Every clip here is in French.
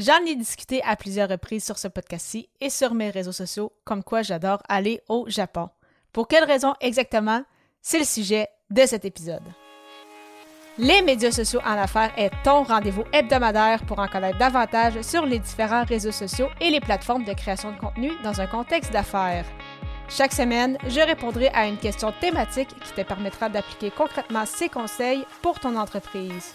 J'en ai discuté à plusieurs reprises sur ce podcast-ci et sur mes réseaux sociaux, comme quoi j'adore aller au Japon. Pour quelles raisons exactement? C'est le sujet de cet épisode. Les médias sociaux en affaires est ton rendez-vous hebdomadaire pour en connaître davantage sur les différents réseaux sociaux et les plateformes de création de contenu dans un contexte d'affaires. Chaque semaine, je répondrai à une question thématique qui te permettra d'appliquer concrètement ces conseils pour ton entreprise.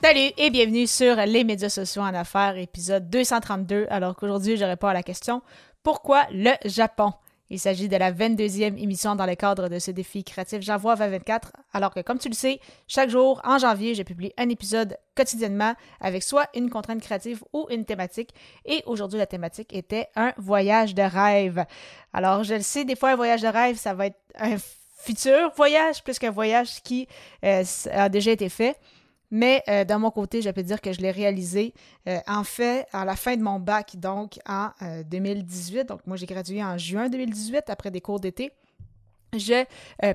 Salut et bienvenue sur les médias sociaux en affaires, épisode 232, alors qu'aujourd'hui je réponds à la question Pourquoi le Japon? Il s'agit de la 22e émission dans le cadre de ce défi créatif J'envoie 2024, alors que comme tu le sais, chaque jour en janvier, je publie un épisode quotidiennement avec soit une contrainte créative ou une thématique. Et aujourd'hui, la thématique était un voyage de rêve. Alors, je le sais, des fois, un voyage de rêve, ça va être un futur voyage plus qu'un voyage qui euh, a déjà été fait. Mais euh, de mon côté, je peux dire que je l'ai réalisé euh, en fait à la fin de mon bac, donc en 2018. Euh, donc moi, j'ai gradué en juin 2018 après des cours d'été. Je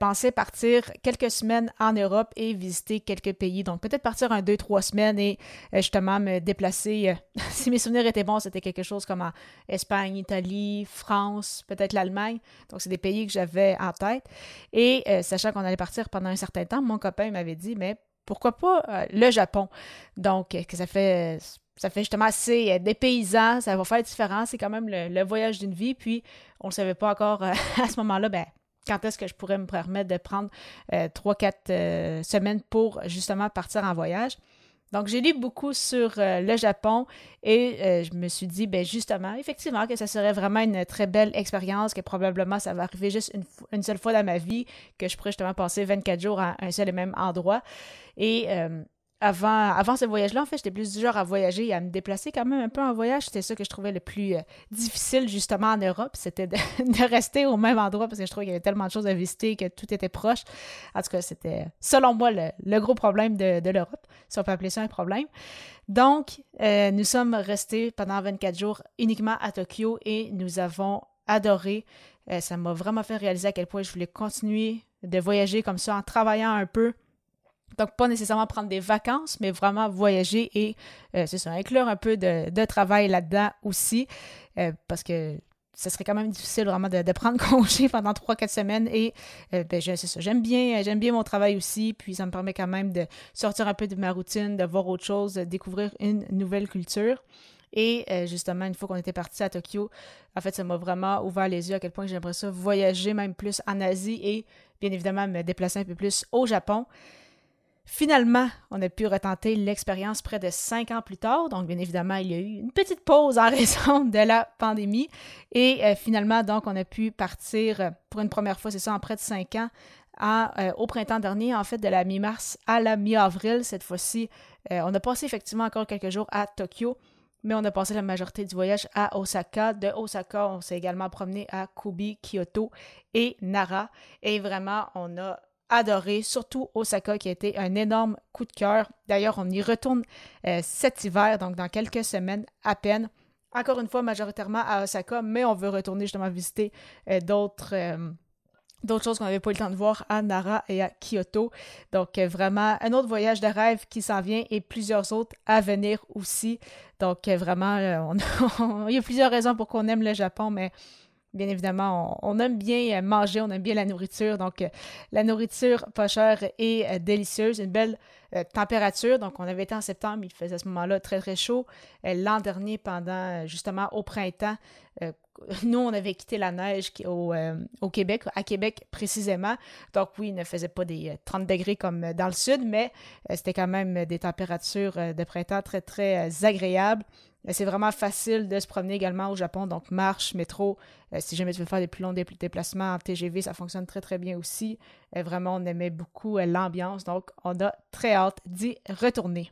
pensais partir quelques semaines en Europe et visiter quelques pays. Donc peut-être partir un, deux, trois semaines et justement me déplacer. si mes souvenirs étaient bons, c'était quelque chose comme en Espagne, Italie, France, peut-être l'Allemagne. Donc c'est des pays que j'avais en tête. Et sachant qu'on allait partir pendant un certain temps, mon copain m'avait dit, mais pourquoi pas euh, le Japon? Donc, euh, que ça fait ça fait justement assez euh, dépaysant, ça va faire différent, c'est quand même le, voyage d'une vie, puis on ne savait pas encore à ce moment-là, ben, quand est-ce que je pourrais me permettre de prendre trois, quatre semaines pour justement partir en voyage. Donc, j'ai lu beaucoup sur euh, le Japon et euh, je me suis dit, ben justement, effectivement, que ça serait vraiment une très belle expérience, que probablement ça va arriver juste une, seule fois dans ma vie, que je pourrais justement passer 24 jours à un seul et même endroit. Et euh, avant, avant ce voyage-là, en fait, j'étais plus du genre à voyager et à me déplacer quand même un peu en voyage. C'était ça que je trouvais le plus euh, difficile justement en Europe, c'était de, rester au même endroit parce que je trouvais qu'il y avait tellement de choses à visiter que tout était proche. En tout cas, c'était selon moi le, gros problème de, l'Europe, si on peut appeler ça un problème. Donc, euh, nous sommes restés pendant 24 jours uniquement à Tokyo et nous avons adoré. Euh, ça m'a vraiment fait réaliser à quel point je voulais continuer de voyager comme ça en travaillant un peu donc, pas nécessairement prendre des vacances, mais vraiment voyager et, euh, c'est ça, inclure un peu de, travail là-dedans aussi, euh, parce que ce serait quand même difficile vraiment de, prendre congé pendant 3-4 semaines et euh, ben, c'est ça, j'aime bien, j'aime bien mon travail aussi, puis ça me permet quand même de sortir un peu de ma routine, de voir autre chose, de découvrir une nouvelle culture. Et justement, une fois qu'on était parti à Tokyo, en fait, ça m'a vraiment ouvert les yeux à quel point j'aimerais ça voyager même plus en Asie et bien évidemment me déplacer un peu plus au Japon. Finalement, on a pu retenter l'expérience près de cinq ans plus tard. Donc, bien évidemment, il y a eu une petite pause en raison de la pandémie. Et euh, finalement, donc, on a pu partir euh, pour une première fois, c'est ça, en près de cinq ans, euh, au printemps dernier, en fait, de la mi-mars à la mi-avril. Cette fois-ci, on a passé effectivement encore quelques jours à Tokyo, mais on a passé la majorité du voyage à Osaka. De Osaka, on s'est également promené à Kobe, Kyoto et Nara. Et vraiment, on a adoré, surtout Osaka qui a été un énorme coup de cœur. D'ailleurs, on y retourne euh, cet hiver, donc dans quelques semaines à peine. Encore une fois, majoritairement à Osaka, mais on veut retourner justement visiter euh, d'autres euh, d'autres choses qu'on n'avait pas eu le temps de voir à Nara et à Kyoto. Donc vraiment un autre voyage de rêve qui s'en vient et plusieurs autres à venir aussi. Donc vraiment, il y a plusieurs raisons pour qu'on aime le Japon, mais bien évidemment, on, aime bien manger, on aime bien la nourriture. Donc, euh, la nourriture pas chère et euh, délicieuse, une belle euh, température. Donc, on avait été en septembre, il faisait à ce moment-là très, très chaud. L'an dernier, pendant justement au printemps, nous, on avait quitté la neige au, Québec, à Québec précisément. Donc, oui, il ne faisait pas des 30 degrés comme dans le sud, mais c'était quand même des températures de printemps très, très agréables. C'est vraiment facile de se promener également au Japon, donc marche, métro. Euh, si jamais tu veux faire des plus longs déplacements en TGV, ça fonctionne très très bien aussi. Euh, vraiment, on aimait beaucoup euh, l'ambiance, donc on a très hâte d'y retourner.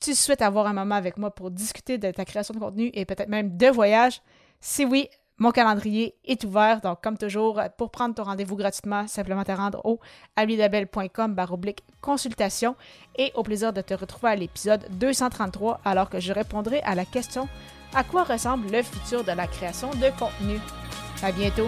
tu souhaites avoir un moment avec moi pour discuter de ta création de contenu et peut-être même de voyage? Si oui, mon calendrier est ouvert, donc comme toujours, pour prendre ton rendez-vous gratuitement, simplement te rendre au baroblique consultation et au plaisir de te retrouver à l'épisode 233 alors que je répondrai à la question à quoi ressemble le futur de la création de contenu? À bientôt!